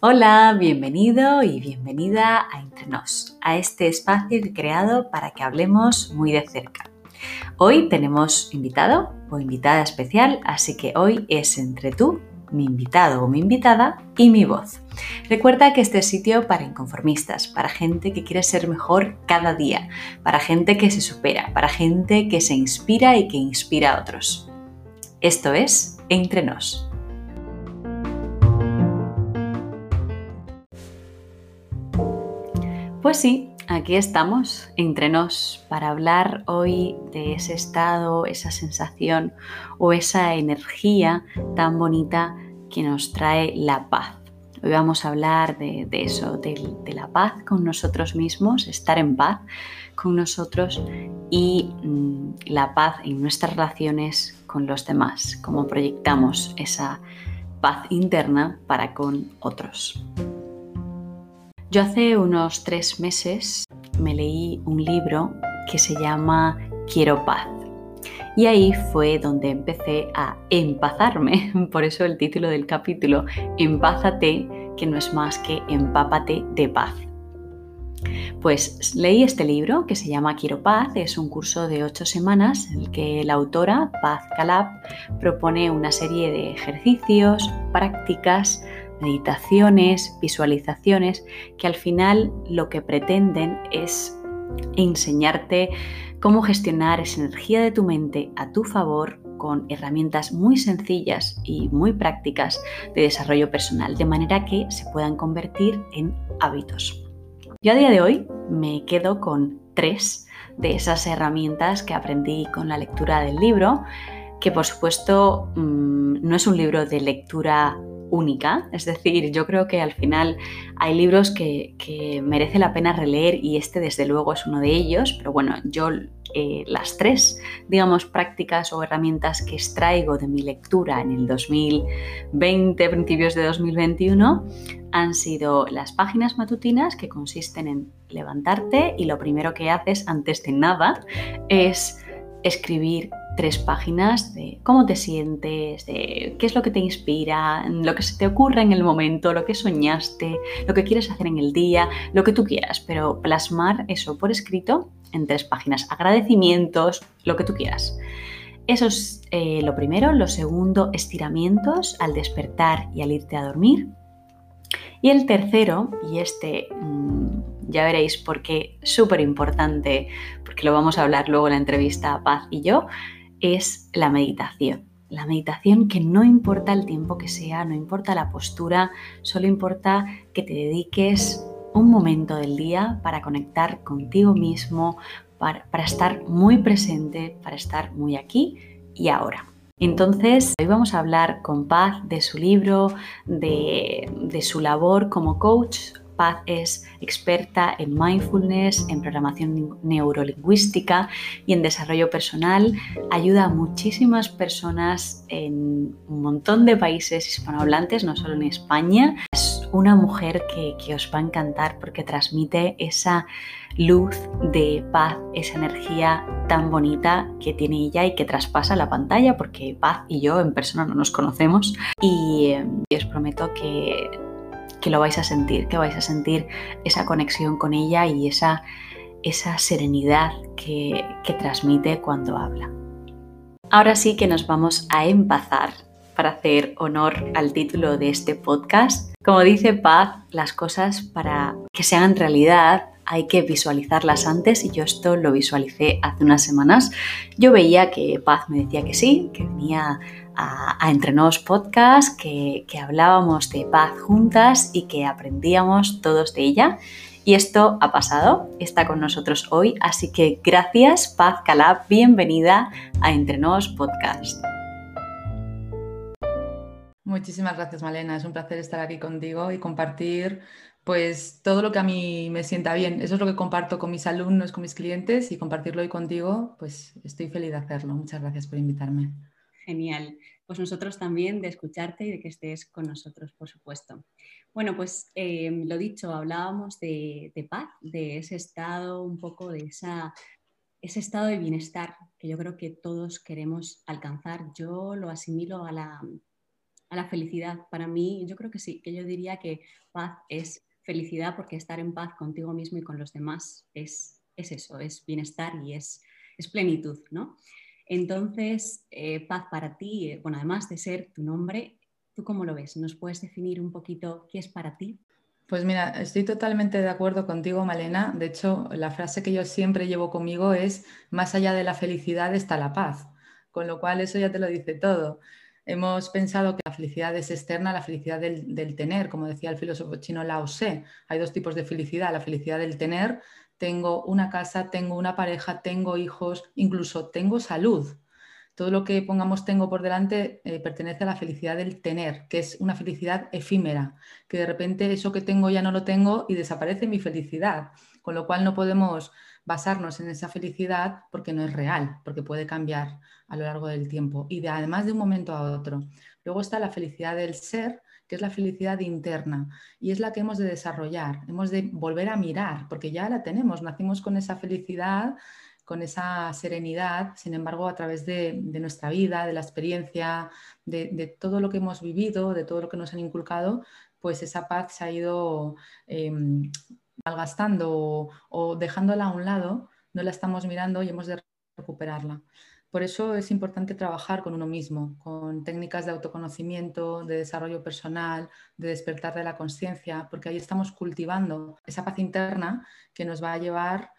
Hola, bienvenido y bienvenida a Entre Nos, a este espacio creado para que hablemos muy de cerca. Hoy tenemos invitado o invitada especial, así que hoy es entre tú, mi invitado o mi invitada y mi voz. Recuerda que este es sitio para inconformistas, para gente que quiere ser mejor cada día, para gente que se supera, para gente que se inspira y que inspira a otros. Esto es Entre Nos. Pues sí, aquí estamos entre nos para hablar hoy de ese estado, esa sensación o esa energía tan bonita que nos trae la paz. Hoy vamos a hablar de, eso, de, la paz con nosotros mismos, estar en paz con nosotros y mm, la paz en nuestras relaciones con los demás, cómo proyectamos esa paz interna para con otros. Yo hace unos tres meses me leí un libro que se llama Quiero paz. Y ahí fue donde empecé a empazarme, por eso el título del capítulo, Empázate, que no es más que empápate de paz. Pues leí este libro que se llama Quiero Paz, es un curso de ocho semanas en el que la autora, Paz Calab, propone una serie de ejercicios, prácticas, meditaciones, visualizaciones, que al final lo que pretenden es enseñarte cómo gestionar esa energía de tu mente a tu favor con herramientas muy sencillas y muy prácticas de desarrollo personal, de manera que se puedan convertir en hábitos. Yo a día de hoy me quedo con tres de esas herramientas que aprendí con la lectura del libro, que por supuesto mm, no es un libro de lectura única. Es decir, yo creo que al final hay libros que, merece la pena releer y este desde luego es uno de ellos, pero bueno, yo eh, las tres, digamos, prácticas o herramientas que extraigo de mi lectura en el 2020, principios de 2021, han sido las páginas matutinas que consisten en levantarte y lo primero que haces antes de nada es escribir tres páginas de cómo te sientes, de qué es lo que te inspira, lo que se te ocurre en el momento, lo que soñaste, lo que quieres hacer en el día, lo que tú quieras, pero plasmar eso por escrito en tres páginas, agradecimientos, lo que tú quieras. Eso es eh, lo primero. Lo segundo, estiramientos al despertar y al irte a dormir. Y el tercero, y este mm, ya veréis por qué súper importante, porque lo vamos a hablar luego en la entrevista Paz y yo, es la meditación. La meditación que no importa el tiempo que sea, no importa la postura, solo importa que te dediques un momento del día para conectar contigo mismo, para, estar muy presente, para estar muy aquí y ahora. Entonces, hoy vamos a hablar con Paz de su libro, de, de su labor como coach Paz es experta en mindfulness, en programación neurolingüística y en desarrollo personal. Ayuda a muchísimas personas en un montón de países hispanohablantes, no solo en España. Es una mujer que, os va a encantar porque transmite esa luz de paz, esa energía tan bonita que tiene ella y que traspasa la pantalla porque Paz y yo en persona no nos conocemos y, eh, y os prometo que que lo vais a sentir, que vais a sentir esa conexión con ella y esa, esa serenidad que, que transmite cuando habla. Ahora sí que nos vamos a empezar para hacer honor al título de este podcast. Como dice Paz, las cosas para que se hagan realidad hay que visualizarlas antes y yo esto lo visualicé hace unas semanas. Yo veía que Paz me decía que sí, que venía a, Entrenos Podcast, que, hablábamos de paz juntas y que aprendíamos todos de ella. Y esto ha pasado, está con nosotros hoy, así que gracias Paz Calab, bienvenida a Entrenos Podcast. Muchísimas gracias Malena, es un placer estar aquí contigo y compartir pues todo lo que a mí me sienta bien. Eso es lo que comparto con mis alumnos, con mis clientes y compartirlo hoy contigo, pues estoy feliz de hacerlo. Muchas gracias por invitarme. Genial. Pues nosotros también de escucharte y de que estés con nosotros, por supuesto. Bueno, pues em, lo dicho, hablábamos de, paz, de ese estado, un poco de esa ese estado de bienestar que yo creo que todos queremos alcanzar. Yo lo asimilo a la, a la felicidad. Para mí, yo creo que sí, que yo diría que paz es felicidad porque estar en paz contigo mismo y con los demás es, es eso, es bienestar y es, es plenitud, ¿no? Entonces, eh, paz para ti, eh, bueno, además de ser tu nombre, ¿tú cómo lo ves? ¿Nos puedes definir un poquito qué es para ti? Pues mira, estoy totalmente de acuerdo contigo, Malena. De hecho, la frase que yo siempre llevo conmigo es, más allá de la felicidad está la paz. Con lo cual, eso ya te lo dice todo. Hemos pensado que la felicidad es externa, la felicidad del, del tener, como decía el filósofo chino Lao Tse. Hay dos tipos de felicidad, la felicidad del tener, tengo una casa, tengo una pareja, tengo hijos, incluso tengo salud todo lo que pongamos tengo por delante eh, pertenece a la felicidad del tener, que es una felicidad efímera, que de repente eso que tengo ya no lo tengo y desaparece mi felicidad, con lo cual no podemos basarnos en esa felicidad porque no es real, porque puede cambiar a lo largo del tiempo y de, además de un momento a otro. Luego está la felicidad del ser, que es la felicidad interna y es la que hemos de desarrollar, hemos de volver a mirar, porque ya la tenemos, nacimos con esa felicidad con esa serenidad, sin embargo, a través de, nuestra vida, de la experiencia, de, todo lo que hemos vivido, de todo lo que nos han inculcado, pues esa paz se ha ido em, malgastando o, dejándola a un lado, no la estamos mirando y hemos de recuperarla. Por eso es importante trabajar con uno mismo, con técnicas de autoconocimiento, de desarrollo personal, de despertar de la conciencia, porque ahí estamos cultivando esa paz interna que nos va a llevar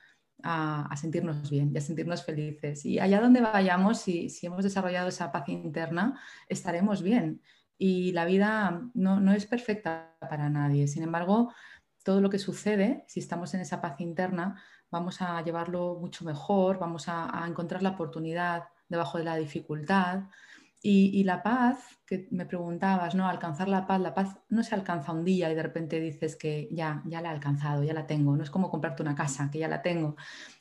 a, sentirnos bien y a sentirnos felices. Y allá donde vayamos, si, si, hemos desarrollado esa paz interna, estaremos bien. Y la vida no, no es perfecta para nadie. Sin embargo, todo lo que sucede, si estamos en esa paz interna, vamos a llevarlo mucho mejor, vamos a, encontrar la oportunidad debajo de la dificultad y, la paz, que me preguntabas, ¿no? Alcanzar la paz, la paz no se alcanza un día y de repente dices que ya, ya la he alcanzado, ya la tengo. No es como comprarte una casa, que ya la tengo.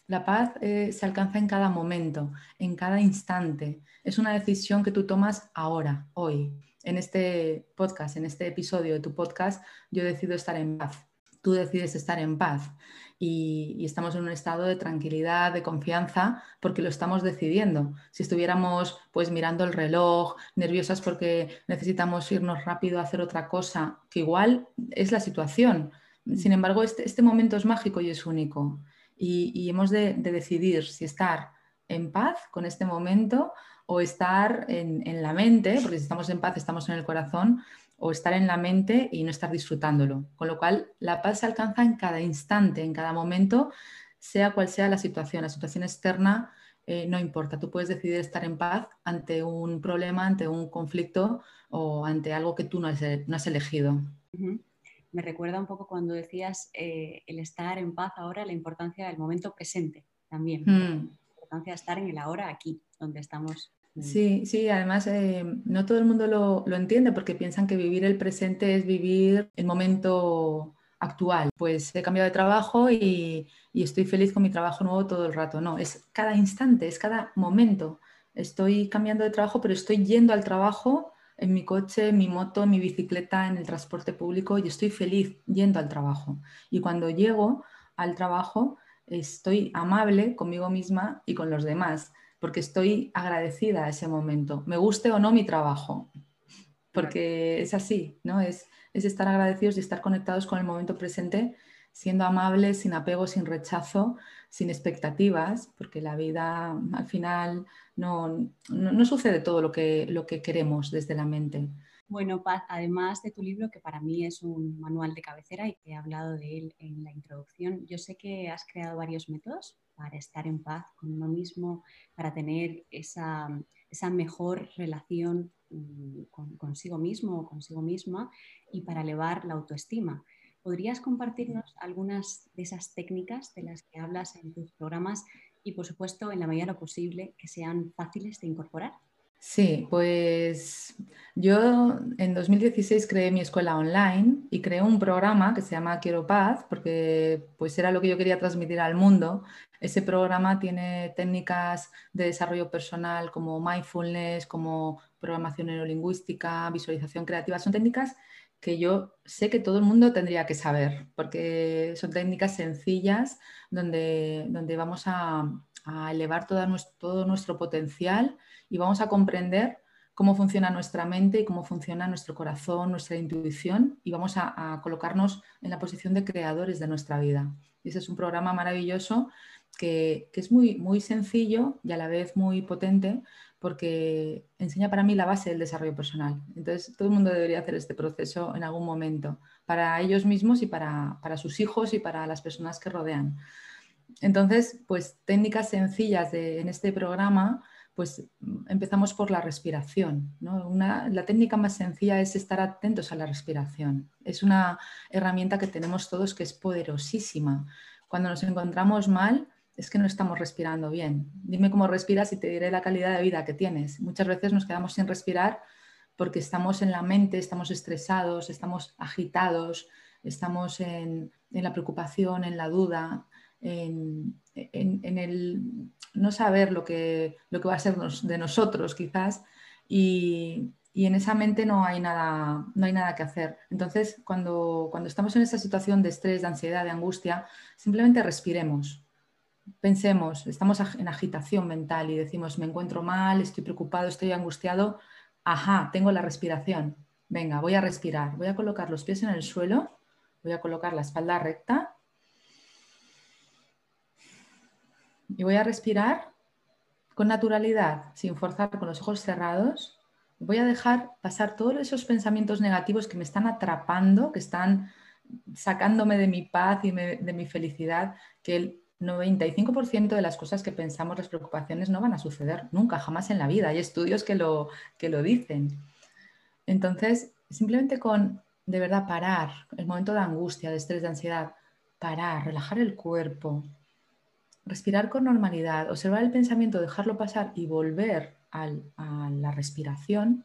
La paz eh, se alcanza en cada momento, en cada instante. Es una decisión que tú tomas ahora, hoy. En este podcast, en este episodio de tu podcast, yo decido estar en paz. Tú decides estar en paz y, estamos en un estado de tranquilidad, de confianza, porque lo estamos decidiendo. Si estuviéramos pues mirando el reloj, nerviosas porque necesitamos irnos rápido a hacer otra cosa, que igual es la situación. Sin embargo, este, este momento es mágico y es único. Y, hemos de, decidir si estar en paz con este momento o estar en, en la mente, porque si estamos en paz estamos en el corazón, o estar en la mente y no estar disfrutándolo. Con lo cual, la paz se alcanza en cada instante, en cada momento, sea cual sea la situación. La situación externa eh, no importa. Tú puedes decidir estar en paz ante un problema, ante un conflicto o ante algo que tú no has, no has elegido. Me recuerda un poco cuando decías eh, el estar en paz ahora, la importancia del momento presente también. Mm. La importancia de estar en el ahora aquí, donde estamos. Sí, sí, además eh, no todo el mundo lo, entiende porque piensan que vivir el presente es vivir el momento actual. Pues he cambiado de trabajo y, estoy feliz con mi trabajo nuevo todo el rato. No, es cada instante, es cada momento. Estoy cambiando de trabajo, pero estoy yendo al trabajo en mi coche, en mi moto, en mi bicicleta, en el transporte público y estoy feliz yendo al trabajo. Y cuando llego al trabajo, estoy amable conmigo misma y con los demás porque estoy agradecida a ese momento, me guste o no mi trabajo, porque es así, ¿no? Es, es estar agradecidos y estar conectados con el momento presente, siendo amables, sin apego, sin rechazo, sin expectativas, porque la vida al final no, no, sucede todo lo que, lo que queremos desde la mente. Bueno, Paz, además de tu libro, que para mí es un manual de cabecera y te he hablado de él en la introducción, yo sé que has creado varios métodos para estar en paz con uno mismo, para tener esa, mejor relación mm, consigo mismo o consigo misma y para elevar la autoestima. ¿Podrías compartirnos algunas de esas técnicas de las que hablas en tus programas y, por supuesto, en la medida de lo posible, que sean fáciles de incorporar? Sí, pues yo en 2016 creé mi escuela online y creé un programa que se llama Quiero Paz, porque pues era lo que yo quería transmitir al mundo. Ese programa tiene técnicas de desarrollo personal como mindfulness, como programación neurolingüística, visualización creativa. Son técnicas que yo sé que todo el mundo tendría que saber, porque son técnicas sencillas donde, donde vamos a, a elevar todo nuestro potencial y vamos a comprender cómo funciona nuestra mente y cómo funciona nuestro corazón, nuestra intuición y vamos a, colocarnos en la posición de creadores de nuestra vida. Y ese es un programa maravilloso que, es muy, muy sencillo y a la vez muy potente porque enseña para mí la base del desarrollo personal. Entonces, todo el mundo debería hacer este proceso en algún momento, para ellos mismos y para, para sus hijos y para las personas que rodean. Entonces, pues técnicas sencillas de, en este programa pues empezamos por la respiración. la técnica más sencilla es estar atentos a la respiración. Es una herramienta que tenemos todos que es poderosísima. Cuando nos encontramos mal, es que no estamos respirando bien. Dime cómo respiras y te diré la calidad de vida que tienes. Muchas veces nos quedamos sin respirar porque estamos en la mente, estamos estresados, estamos agitados, estamos en la preocupación, en la duda, en, el no saber lo que, lo que va a ser de nosotros quizás y, en esa mente no hay nada, no hay nada que hacer. Entonces, cuando, cuando estamos en esa situación de estrés, de ansiedad, de angustia, simplemente respiremos. Pensemos, estamos en agitación mental y decimos, me encuentro mal, estoy preocupado, estoy angustiado. Ajá, tengo la respiración. Venga, voy a respirar. Voy a colocar los pies en el suelo, voy a colocar la espalda recta Y voy a respirar con naturalidad, sin forzar, con los ojos cerrados. Voy a dejar pasar todos esos pensamientos negativos que me están atrapando, que están sacándome de mi paz y de mi felicidad, que el 95% de las cosas que pensamos, las preocupaciones, no van a suceder nunca, jamás en la vida. Hay estudios que lo, que lo dicen. Entonces, simplemente con, de verdad, parar, el momento de angustia, de estrés, de ansiedad, parar, relajar el cuerpo, respirar con normalidad, observar el pensamiento, dejarlo pasar y volver a la respiración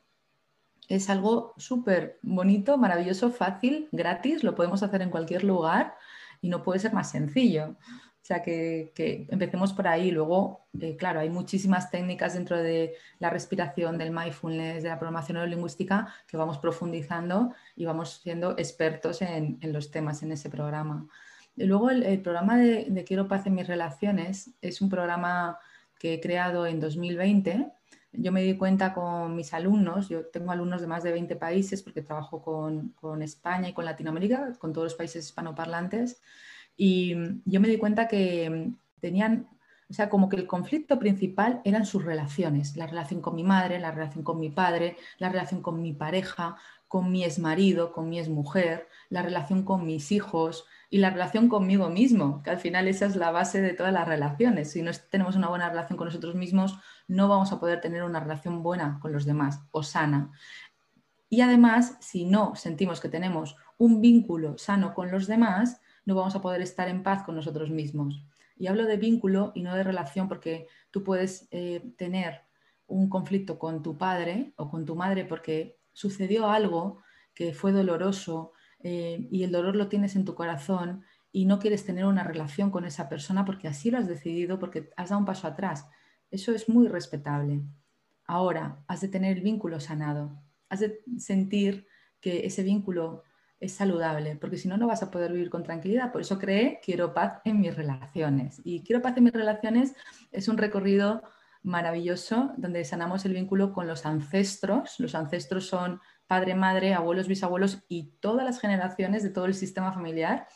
es algo súper bonito, maravilloso, fácil, gratis, lo podemos hacer en cualquier lugar y no puede ser más sencillo. O sea, que, empecemos por ahí. Luego, eh, claro, hay muchísimas técnicas dentro de la respiración, del mindfulness, de la programación neurolingüística que vamos profundizando y vamos siendo expertos en los temas en ese programa. Luego el, programa de, Quiero paz en mis relaciones es un programa que he creado en 2020. Yo me di cuenta con mis alumnos, yo tengo alumnos de más de 20 países porque trabajo con, España y con Latinoamérica, con todos los países hispanoparlantes, y yo me di cuenta que tenían, o sea, como que el conflicto principal eran sus relaciones, la relación con mi madre, la relación con mi padre, la relación con mi pareja, con mi exmarido, con mi exmujer, la relación con mis hijos, y la relación conmigo mismo, que al final esa es la base de todas las relaciones. Si no tenemos una buena relación con nosotros mismos, no vamos a poder tener una relación buena con los demás o sana. Y además, si no sentimos que tenemos un vínculo sano con los demás, no vamos a poder estar en paz con nosotros mismos. Y hablo de vínculo y no de relación porque tú puedes eh, tener un conflicto con tu padre o con tu madre porque sucedió algo que fue doloroso, eh, y el dolor lo tienes en tu corazón y no quieres tener una relación con esa persona porque así lo has decidido, porque has dado un paso atrás. Eso es muy respetable. Ahora, has de tener el vínculo sanado, has de sentir que ese vínculo es saludable, porque si no, no vas a poder vivir con tranquilidad. Por eso creé Quiero paz en mis relaciones. Y Quiero paz en mis relaciones es un recorrido maravilloso donde sanamos el vínculo con los ancestros. Los ancestros son padre, madre, abuelos, bisabuelos y todas las generaciones de todo el sistema familiar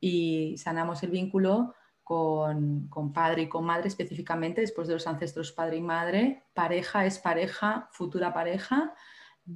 y sanamos el vínculo con, padre y con madre específicamente, después de los ancestros padre y madre, pareja es pareja, futura pareja,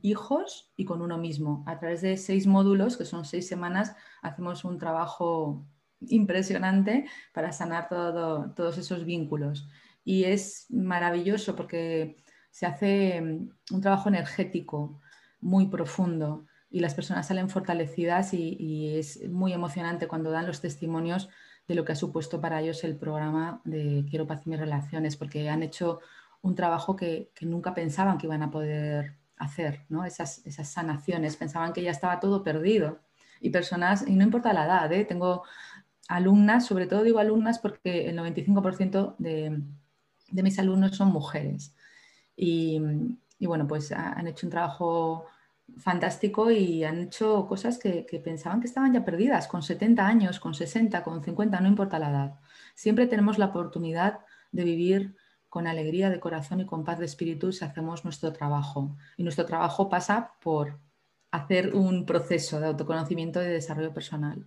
hijos y con uno mismo. A través de seis módulos, que son seis semanas, hacemos un trabajo impresionante para sanar todos esos vínculos. Y es maravilloso porque se hace un trabajo energético, muy profundo y las personas salen fortalecidas y, es muy emocionante cuando dan los testimonios de lo que ha supuesto para ellos el programa de Quiero paz y mis relaciones, porque han hecho un trabajo que, nunca pensaban que iban a poder hacer, ¿no? esas, esas, sanaciones, pensaban que ya estaba todo perdido. Y personas, y no importa la edad, ¿eh? tengo alumnas, sobre todo digo alumnas porque el 95% de, de, mis alumnos son mujeres. Y, y bueno, pues han hecho un trabajo fantástico y han hecho cosas que, pensaban que estaban ya perdidas, con 70 años, con 60, con 50, no importa la edad. Siempre tenemos la oportunidad de vivir con alegría de corazón y con paz de espíritu si hacemos nuestro trabajo. Y nuestro trabajo pasa por hacer un proceso de autoconocimiento y de desarrollo personal.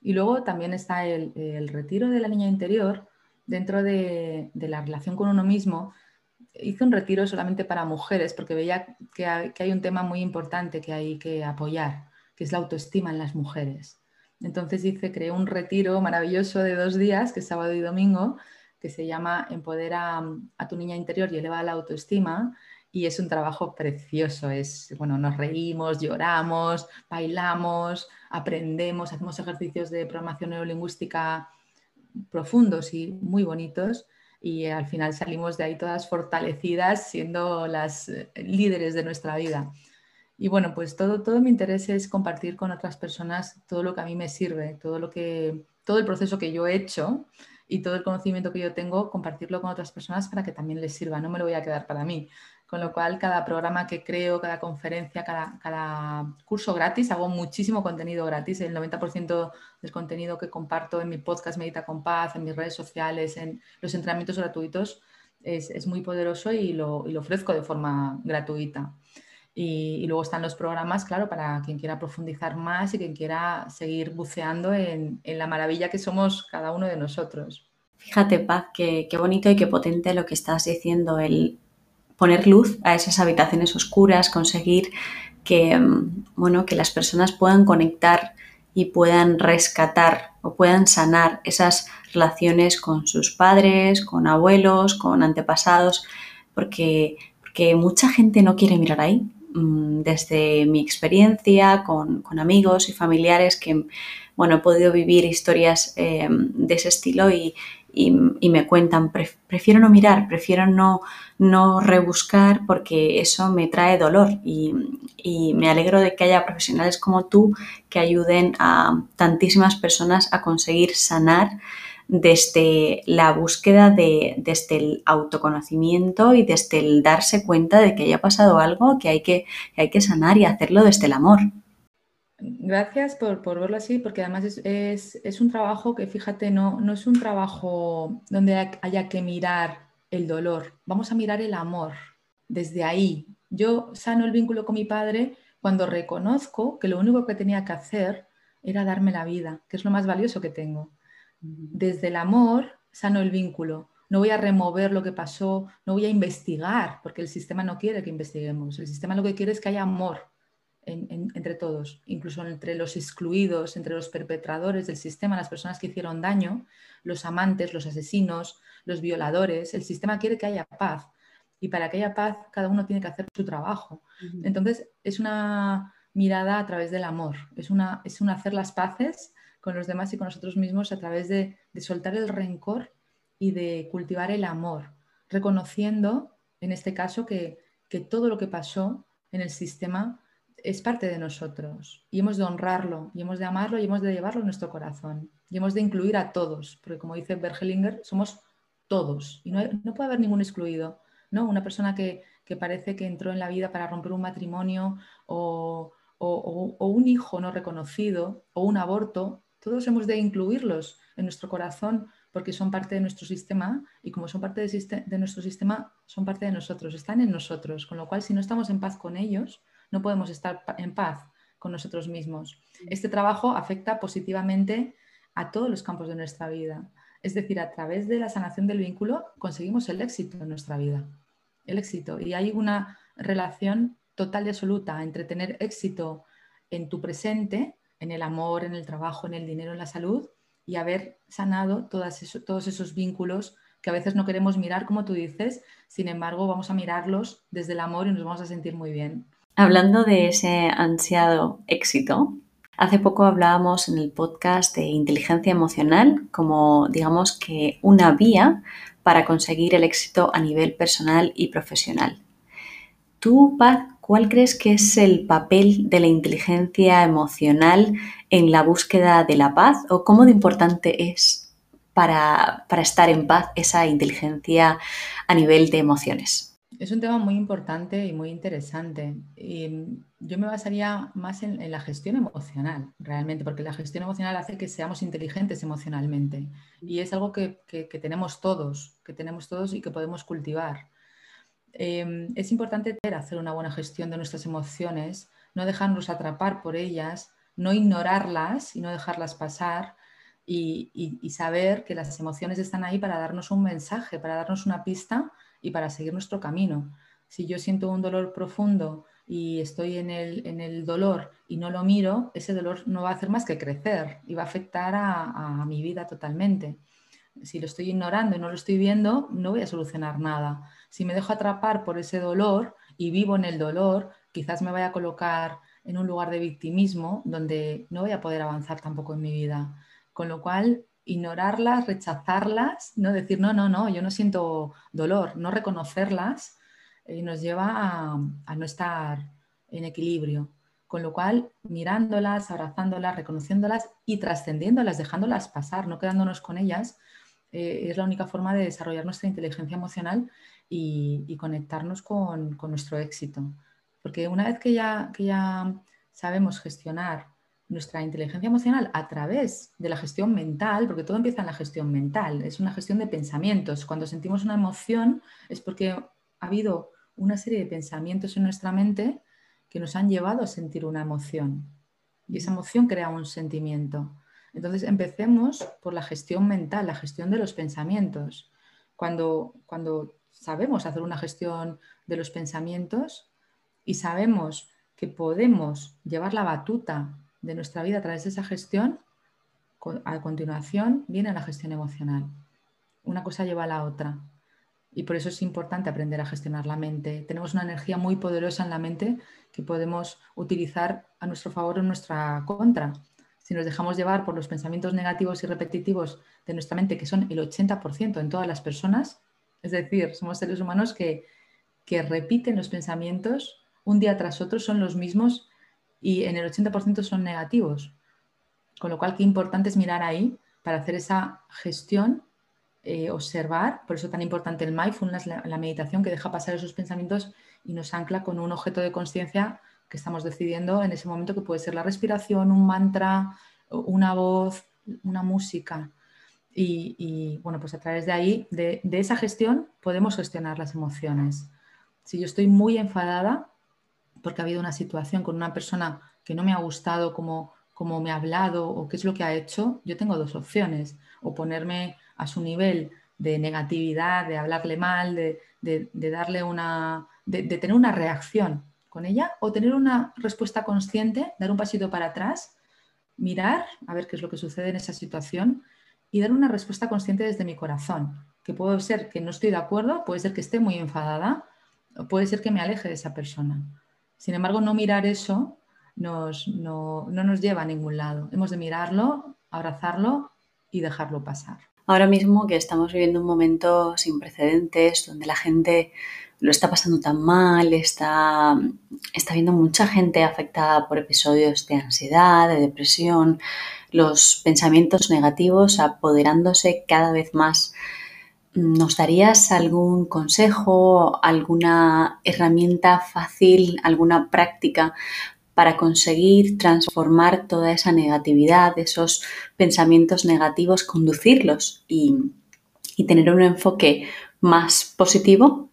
Y luego también está el, retiro de la niña interior dentro de, la relación con uno mismo. Hice un retiro solamente para mujeres porque veía que hay, un tema muy importante que hay que apoyar, que es la autoestima en las mujeres. Entonces hice, creé un retiro maravilloso de dos días, que es sábado y domingo, que se llama Empodera a tu niña interior y eleva la autoestima y es un trabajo precioso. Es, bueno, nos reímos, lloramos, bailamos, aprendemos, hacemos ejercicios de programación neurolingüística profundos y muy bonitos y al final salimos de ahí todas fortalecidas siendo las eh, líderes de nuestra vida. Y bueno, pues todo, todo mi interés es compartir con otras personas todo lo que a mí me sirve, todo, lo que, todo el proceso que yo he hecho y todo el conocimiento que yo tengo, compartirlo con otras personas para que también les sirva. No me lo voy a quedar para mí. Con lo cual, cada programa que creo, cada conferencia, cada, curso gratis, hago muchísimo contenido gratis. El 90% del contenido que comparto en mi podcast Medita con Paz, en mis redes sociales, en los entrenamientos gratuitos, es, muy poderoso y lo, ofrezco de forma gratuita. Y, luego están los programas, claro, para quien quiera profundizar más y quien quiera seguir buceando en, la maravilla que somos cada uno de nosotros. Fíjate, Paz, qué, qué bonito y qué potente lo que estás diciendo, el poner luz a esas habitaciones oscuras, conseguir que, mm, bueno, que las personas puedan conectar y puedan rescatar o puedan sanar esas relaciones con sus padres, con abuelos, con antepasados, porque, porque mucha gente no quiere mirar ahí. Mm, desde mi experiencia con, amigos y familiares que bueno, he podido vivir historias eh, de ese estilo y, y, me cuentan, prefiero no mirar, prefiero no, no rebuscar porque eso me trae dolor y, me alegro de que haya profesionales como tú que ayuden a tantísimas personas a conseguir sanar desde la búsqueda de, desde el autoconocimiento y desde el darse cuenta de que haya pasado algo que hay que, que hay que sanar y hacerlo desde el amor. Gracias por, verlo así, porque además es, un trabajo que, fíjate, no, no es un trabajo donde haya que mirar el dolor, vamos a mirar el amor desde ahí. Yo sano el vínculo con mi padre cuando reconozco que lo único que tenía que hacer era darme la vida, que es lo más valioso que tengo. Desde el amor sano el vínculo. No voy a remover lo que pasó, no voy a investigar, porque el sistema no quiere que investiguemos. El sistema lo que quiere es que haya amor entre todos, incluso entre los excluidos, entre los perpetradores del sistema, las personas que hicieron daño, los amantes, los asesinos, los violadores. El sistema quiere que haya paz y para que haya paz cada uno tiene que hacer su trabajo. Entonces es una mirada a través del amor, es una, es un hacer las paces con los demás y con nosotros mismos a través de, soltar el rencor y de cultivar el amor, reconociendo en este caso que, que todo lo que pasó en el sistema es parte de nosotros y hemos de honrarlo y hemos de amarlo y hemos de llevarlo en nuestro corazón y hemos de incluir a todos, porque como dice Bergelinger, somos todos y no, puede haber ningún excluido, ¿no? Una persona que, parece que entró en la vida para romper un matrimonio o, un hijo no reconocido o un aborto, todos hemos de incluirlos en nuestro corazón porque son parte de nuestro sistema y como son parte de nuestro sistema, son parte de nosotros, están en nosotros, con lo cual si no estamos en paz con ellos, no podemos estar en paz con nosotros mismos. Este trabajo afecta positivamente a todos los campos de nuestra vida. Es decir, a través de la sanación del vínculo conseguimos el éxito en nuestra vida. El éxito. Y hay una relación total y absoluta entre tener éxito en tu presente, en el amor, en el trabajo, en el dinero, en la salud, y haber sanado todos esos vínculos que a veces no queremos mirar, como tú dices, sin embargo vamos a mirarlos desde el amor y nos vamos a sentir muy bien. Hablando de ese ansiado éxito, hace poco hablábamos en el podcast de inteligencia emocional como, digamos que, una vía para conseguir el éxito a nivel personal y profesional. Tú, Paz, ¿cuál crees que es el papel de la inteligencia emocional en la búsqueda de la paz o cómo de importante es para, para estar en paz esa inteligencia a nivel de emociones? Es un tema muy importante y muy interesante. Y yo me basaría más en, la gestión emocional, realmente, porque la gestión emocional hace que seamos inteligentes emocionalmente. Y es algo que, tenemos todos, que tenemos todos y que podemos cultivar. Em, es importante hacer una buena gestión de nuestras emociones, no dejarnos atrapar por ellas, no ignorarlas y no dejarlas pasar, y, saber que las emociones están ahí para darnos un mensaje, para darnos una pista y para seguir nuestro camino. Si yo siento un dolor profundo y estoy en el, en el dolor y no lo miro, ese dolor no va a hacer más que crecer y va a afectar a, mi vida totalmente. Si lo estoy ignorando y no lo estoy viendo, no voy a solucionar nada. Si me dejo atrapar por ese dolor y vivo en el dolor, quizás me vaya a colocar en un lugar de victimismo donde no voy a poder avanzar tampoco en mi vida. Con lo cual, ignorarlas, rechazarlas, no decir, no, no, no, yo no siento dolor, no reconocerlas, eh, nos lleva a, no estar en equilibrio. Con lo cual, mirándolas, abrazándolas, reconociéndolas y trascendiéndolas, dejándolas pasar, no quedándonos con ellas, eh, es la única forma de desarrollar nuestra inteligencia emocional y, conectarnos con, con, nuestro éxito. Porque una vez que ya, que ya sabemos gestionar nuestra inteligencia emocional a través de la gestión mental, porque todo empieza en la gestión mental, es una gestión de pensamientos. Cuando sentimos una emoción es porque ha habido una serie de pensamientos en nuestra mente que nos han llevado a sentir una emoción. Y esa emoción crea un sentimiento. Entonces empecemos por la gestión mental, la gestión de los pensamientos. Cuando, cuando sabemos hacer una gestión de los pensamientos y sabemos que podemos llevar la batuta de nuestra vida a través de esa gestión, a continuación viene la gestión emocional. Una cosa lleva a la otra. Y por eso es importante aprender a gestionar la mente. Tenemos una energía muy poderosa en la mente que podemos utilizar a nuestro favor o en nuestra contra. Si nos dejamos llevar por los pensamientos negativos y repetitivos de nuestra mente, que son el 80% en todas las personas, es decir, somos seres humanos que, que repiten los pensamientos un día tras otro, son los mismos y en el 80% son negativos. Con lo cual, qué importante es mirar ahí para hacer esa gestión, eh, observar, por eso tan importante el mindfulness, la, meditación que deja pasar esos pensamientos y nos ancla con un objeto de conciencia que estamos decidiendo en ese momento que puede ser la respiración, un mantra, una voz, una música. Y, bueno, pues a través de ahí, de, esa gestión, podemos gestionar las emociones. Si yo estoy muy enfadada, porque ha habido una situación con una persona que no me ha gustado como, me ha hablado o qué es lo que ha hecho, yo tengo dos opciones. O ponerme a su nivel de negatividad, de hablarle mal, de, darle una, de, tener una reacción con ella, o tener una respuesta consciente, dar un pasito para atrás, mirar a ver qué es lo que sucede en esa situación y dar una respuesta consciente desde mi corazón, que puede ser que no estoy de acuerdo, puede ser que esté muy enfadada, puede ser que me aleje de esa persona. Sin embargo, no mirar eso nos, no, nos lleva a ningún lado. Hemos de mirarlo, abrazarlo y dejarlo pasar. Ahora mismo que estamos viviendo un momento sin precedentes, donde la gente lo está pasando tan mal, está, está viendo mucha gente afectada por episodios de ansiedad, de depresión, los pensamientos negativos apoderándose cada vez más ¿Nos darías algún consejo, alguna herramienta fácil, alguna práctica para conseguir transformar toda esa negatividad, esos pensamientos negativos, conducirlos y, tener un enfoque más positivo?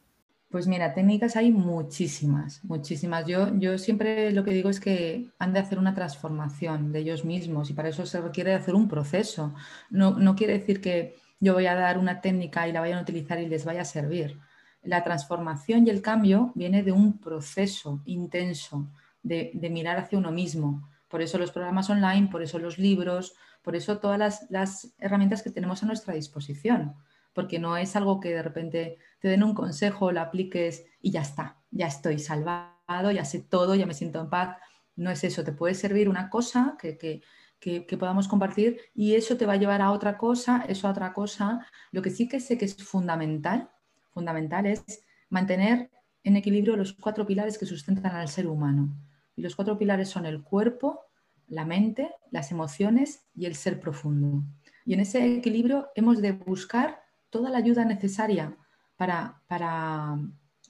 Pues mira, técnicas hay muchísimas, muchísimas. Yo, yo siempre lo que digo es que han de hacer una transformación de ellos mismos y para eso se requiere hacer un proceso. No, no quiere decir que, yo voy a dar una técnica y la vayan a utilizar y les vaya a servir. La transformación y el cambio viene de un proceso intenso de, mirar hacia uno mismo. Por eso los programas online, por eso los libros, por eso todas las, herramientas que tenemos a nuestra disposición. Porque no es algo que de repente te den un consejo, lo apliques y ya está, ya estoy salvado, ya sé todo, ya me siento en paz. No es eso, te puede servir una cosa que, que, que, podamos compartir y eso te va a llevar a otra cosa, eso a otra cosa. Lo que sí que sé que es fundamental, fundamental es mantener en equilibrio los cuatro pilares que sustentan al ser humano. Y los cuatro pilares son el cuerpo, la mente, las emociones y el ser profundo. Y en ese equilibrio hemos de buscar toda la ayuda necesaria para, para,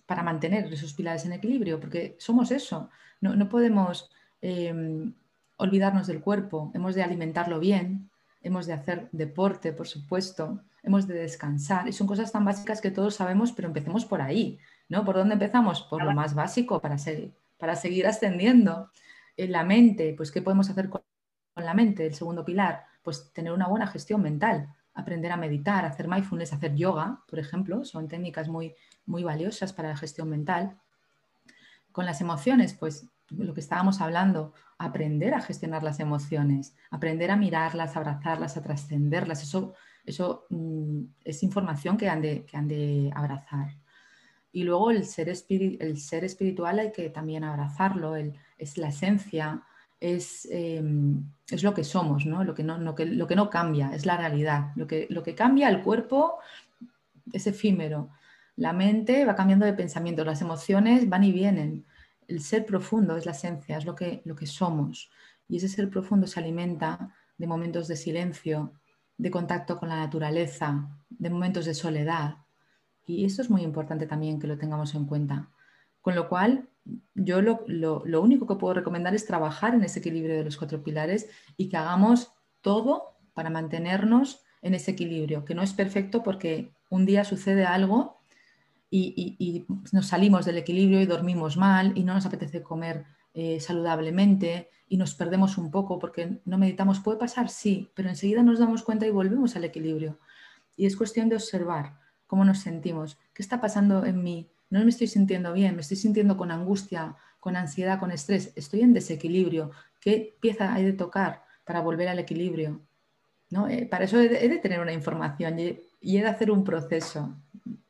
para mantener esos pilares en equilibrio, porque somos eso. No, podemos em, olvidarnos del cuerpo, hemos de alimentarlo bien, hemos de hacer deporte, por supuesto, hemos de descansar. Y son cosas tan básicas que todos sabemos, pero empecemos por ahí, ¿no? ¿Por dónde empezamos? Por lo más básico para, para seguir ascendiendo. En la mente, pues, ¿qué podemos hacer con la mente? El segundo pilar, pues tener una buena gestión mental, aprender a meditar, hacer mindfulness, hacer yoga, por ejemplo, son técnicas muy, muy valiosas para la gestión mental. Con las emociones, pues lo que estábamos hablando, aprender a gestionar las emociones, aprender a mirarlas, a abrazarlas, a trascenderlas, eso, eso mm, es información que han, de, que han de abrazar. Y luego el ser, el ser espiritual hay que también abrazarlo, es la esencia, es, em, es, lo que somos, ¿no? Lo, que no, lo, que, lo que no cambia, es la realidad. Lo que, lo que cambia el cuerpo es efímero. La mente va cambiando de pensamiento, las emociones van y vienen. El ser profundo es la esencia, es lo que, lo que somos. Y ese ser profundo se alimenta de momentos de silencio, de contacto con la naturaleza, de momentos de soledad. Y eso es muy importante también que lo tengamos en cuenta. Con lo cual, yo lo, lo, único que puedo recomendar es trabajar en ese equilibrio de los cuatro pilares y que hagamos todo para mantenernos en ese equilibrio, que no es perfecto porque un día sucede algo y, nos salimos del equilibrio y dormimos mal y no nos apetece comer eh, saludablemente y nos perdemos un poco porque no meditamos. Puede pasar, sí, pero enseguida nos damos cuenta y volvemos al equilibrio. Y es cuestión de observar cómo nos sentimos, qué está pasando en mí, no me estoy sintiendo bien, me estoy sintiendo con angustia, con ansiedad, con estrés, estoy en desequilibrio. ¿Qué pieza hay de tocar para volver al equilibrio? ¿No? Eh, para eso he de, tener una información y, he de hacer un proceso.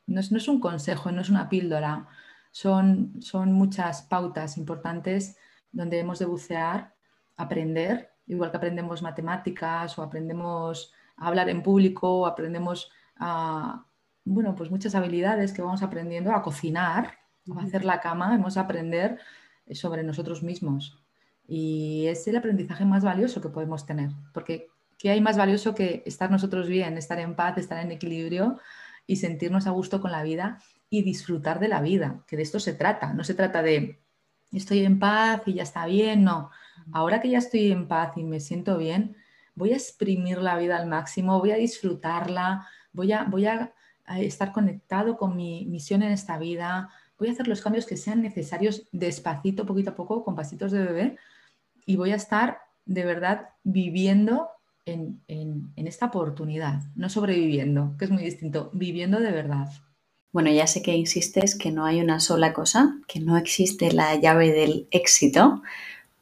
No es, un consejo, no es una píldora, son, son muchas pautas importantes donde hemos de bucear, aprender, igual que aprendemos matemáticas o aprendemos a hablar en público, o aprendemos a, bueno, pues muchas habilidades que vamos aprendiendo a cocinar, a hacer la cama, hemos de aprender sobre nosotros mismos. Y es el aprendizaje más valioso que podemos tener, porque ¿qué hay más valioso que estar nosotros bien, estar en paz, estar en equilibrio y sentirnos a gusto con la vida y disfrutar de la vida? Que de esto se trata, no se trata de estoy en paz y ya está bien, no. Ahora que ya estoy en paz y me siento bien, voy a exprimir la vida al máximo, voy a disfrutarla, voy a, voy a estar conectado con mi misión en esta vida, voy a hacer los cambios que sean necesarios despacito, poquito a poco, con pasitos de bebé, y voy a estar de verdad viviendo en, esta oportunidad, no sobreviviendo, que es muy distinto, viviendo de verdad. Bueno, ya sé que insistes que no hay una sola cosa, que no existe la llave del éxito,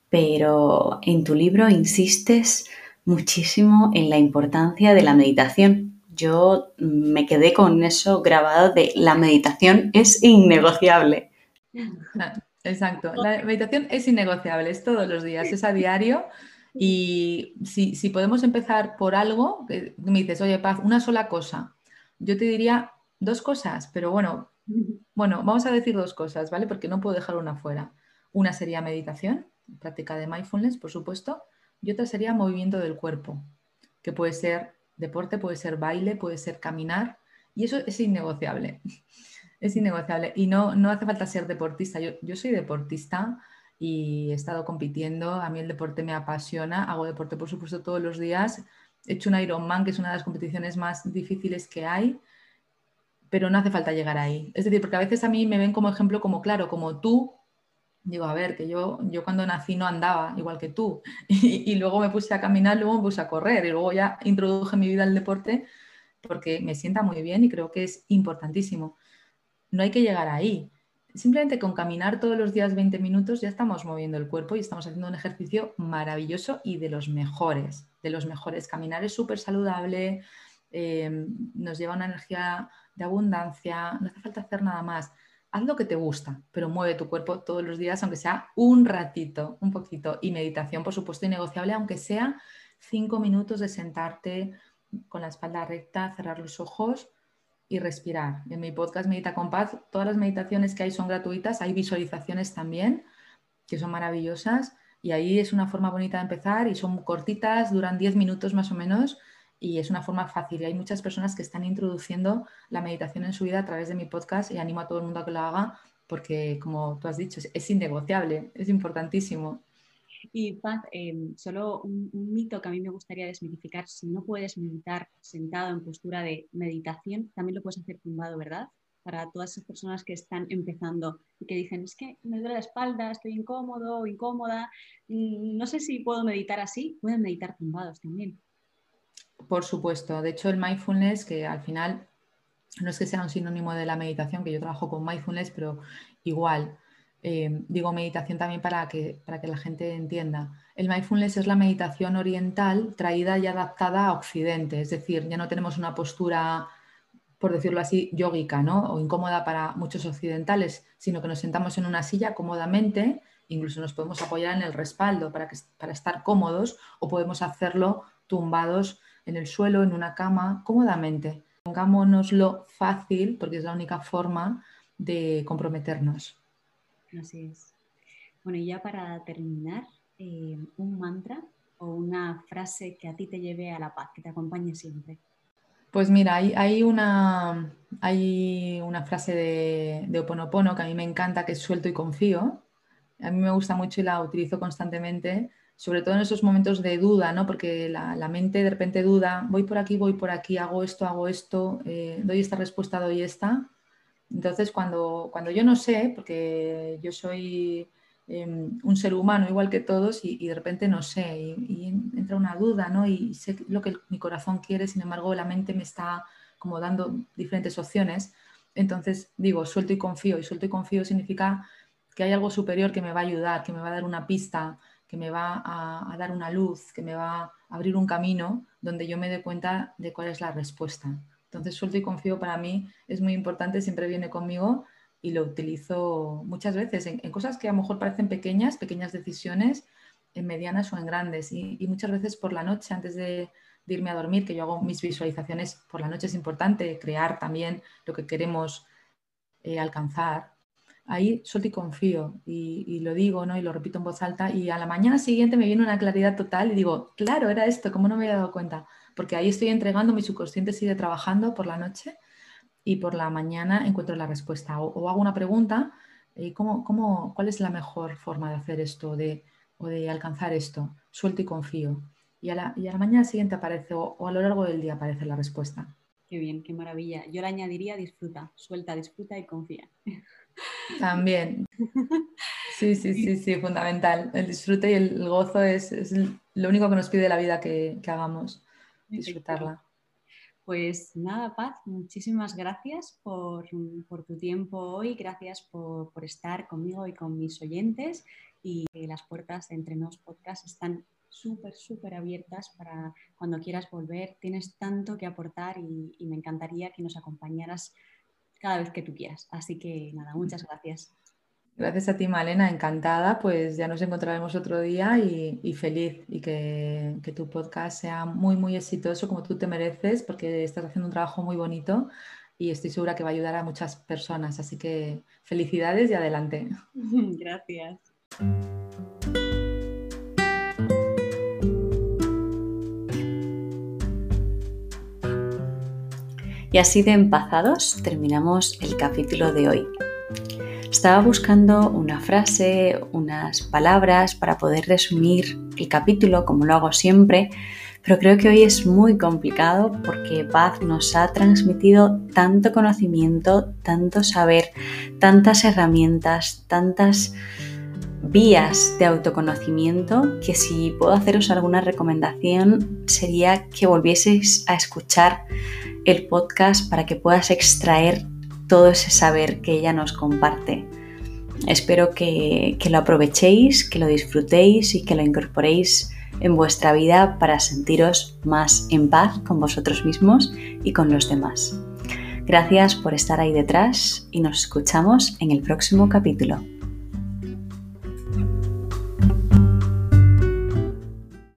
pero en tu libro insistes muchísimo en la importancia de la meditación yo me quedé con eso grabado de la meditación es innegociable. Exacto, la meditación es innegociable, es todos los días, es a diario. Y si, podemos empezar por algo, que me dices, oye, Paz, una sola cosa, yo te diría dos cosas, pero bueno, bueno, vamos a decir dos cosas, ¿vale? Porque no puedo dejar una fuera. Una sería meditación, práctica de mindfulness, por supuesto, y otra sería movimiento del cuerpo, que puede ser Deporte puede ser baile, puede ser caminar y eso es innegociable. Es innegociable y no, no hace falta ser deportista. Yo, yo soy deportista y he estado compitiendo. A mí el deporte me apasiona. Hago deporte, por supuesto, todos los días. He hecho un Ironman, que es una de las competiciones más difíciles que hay, pero no hace falta llegar ahí. Es decir, porque a veces a mí me ven como ejemplo, como claro, como tú digo, a ver, que yo, yo cuando nací no andaba igual que tú y, luego me puse a caminar, luego me puse a correr y luego ya introduje mi vida el deporte porque me sienta muy bien y creo que es importantísimo. No hay que llegar ahí. Simplemente con caminar todos los días 20 minutos ya estamos moviendo el cuerpo y estamos haciendo un ejercicio maravilloso y de los mejores, de los mejores. Caminar es súper saludable, eh, nos lleva una energía de abundancia, no hace falta hacer nada más haz lo que te gusta, pero mueve tu cuerpo todos los días, aunque sea un ratito, un poquito. Y meditación, por supuesto, innegociable, aunque sea cinco minutos de sentarte con la espalda recta, cerrar los ojos y respirar. En mi podcast Medita con Paz, todas las meditaciones que hay son gratuitas, hay visualizaciones también, que son maravillosas. Y ahí es una forma bonita de empezar y son cortitas, duran 10 minutos más o menos y es una forma fácil. Y hay muchas personas que están introduciendo la meditación en su vida a través de mi podcast y animo a todo el mundo a que lo haga porque, como tú has dicho, es, innegociable, es importantísimo. Y Paz, em, solo un, mito que a mí me gustaría desmitificar, si no puedes meditar sentado en postura de meditación, también lo puedes hacer tumbado, ¿verdad? Para todas esas personas que están empezando y que dicen, es que me duele la espalda, estoy incómodo incómoda, mm, no sé si puedo meditar así, pueden meditar tumbados también. Por supuesto, de hecho el mindfulness, que al final no es que sea un sinónimo de la meditación, que yo trabajo con mindfulness, pero igual, eh, digo meditación también para que, para que la gente entienda. El mindfulness es la meditación oriental traída y adaptada a Occidente, es decir, ya no tenemos una postura, por decirlo así, yógica ¿no? o incómoda para muchos occidentales, sino que nos sentamos en una silla cómodamente, incluso nos podemos apoyar en el respaldo para, que, para estar cómodos o podemos hacerlo tumbados en el suelo, en una cama, cómodamente. Pongámonoslo fácil porque es la única forma de comprometernos. Así es. Bueno, y ya para terminar, eh, un mantra o una frase que a ti te lleve a la paz, que te acompañe siempre. Pues mira, hay, una, hay una frase de, Oponopono que a mí me encanta, que es suelto y confío. A mí me gusta mucho y la utilizo constantemente sobre todo en esos momentos de duda, ¿no? Porque la, mente de repente duda, voy por aquí, voy por aquí, hago esto, hago esto, eh, doy esta respuesta, doy esta. Entonces, cuando, cuando yo no sé, porque yo soy em, un ser humano igual que todos y, de repente no sé, y, entra una duda, ¿no? Y sé lo que mi corazón quiere, sin embargo, la mente me está como dando diferentes opciones. Entonces, digo, suelto y confío, y suelto y confío significa que hay algo superior que me va a ayudar, que me va a dar una pista, que me va a, dar una luz, que me va a abrir un camino donde yo me dé cuenta de cuál es la respuesta. Entonces, suelto y confío para mí es muy importante, siempre viene conmigo y lo utilizo muchas veces en, cosas que a lo mejor parecen pequeñas, pequeñas decisiones, en medianas o en grandes. Y, muchas veces por la noche, antes de, irme a dormir, que yo hago mis visualizaciones por la noche, es importante crear también lo que queremos eh, alcanzar ahí suelto y confío y, lo digo, ¿no? Y lo repito en voz alta y a la mañana siguiente me viene una claridad total y digo, claro, era esto, ¿cómo no me había dado cuenta? Porque ahí estoy entregando, mi subconsciente sigue trabajando por la noche y por la mañana encuentro la respuesta o, hago una pregunta, ¿y cómo, cómo, ¿cuál es la mejor forma de hacer esto de, o de alcanzar esto? Suelto y confío. Y a la, y a la mañana siguiente aparece o a lo largo del día aparece la respuesta. Qué bien, qué maravilla. Yo le añadiría disfruta, suelta, disfruta y confía. También. Sí, sí, sí, sí, fundamental. El disfrute y el gozo es, lo único que nos pide la vida que, hagamos, disfrutarla. Pues nada, Paz, muchísimas gracias por, tu tiempo hoy, gracias por, estar conmigo y con mis oyentes y las puertas de Entre Nos Podcast están súper, súper abiertas para cuando quieras volver. Tienes tanto que aportar y me encantaría que nos acompañaras cada vez que tú quieras. Así que nada, muchas gracias. Gracias a ti, Malena, encantada. Pues ya nos encontraremos otro día y, feliz y que, que, tu podcast sea muy, muy exitoso como tú te mereces porque estás haciendo un trabajo muy bonito y estoy segura que va a ayudar a muchas personas. Así que felicidades y adelante. Gracias. Y así de empazados terminamos el capítulo de hoy. Estaba buscando una frase, unas palabras para poder resumir el capítulo como lo hago siempre, pero creo que hoy es muy complicado porque Paz nos ha transmitido tanto conocimiento, tanto saber, tantas herramientas, tantas vías de autoconocimiento que si puedo haceros alguna recomendación sería que volvieseis a escuchar el podcast para que puedas extraer todo ese saber que ella nos comparte. Espero que, lo aprovechéis, que lo disfrutéis y que lo incorporéis en vuestra vida para sentiros más en paz con vosotros mismos y con los demás. Gracias por estar ahí detrás y nos escuchamos en el próximo capítulo.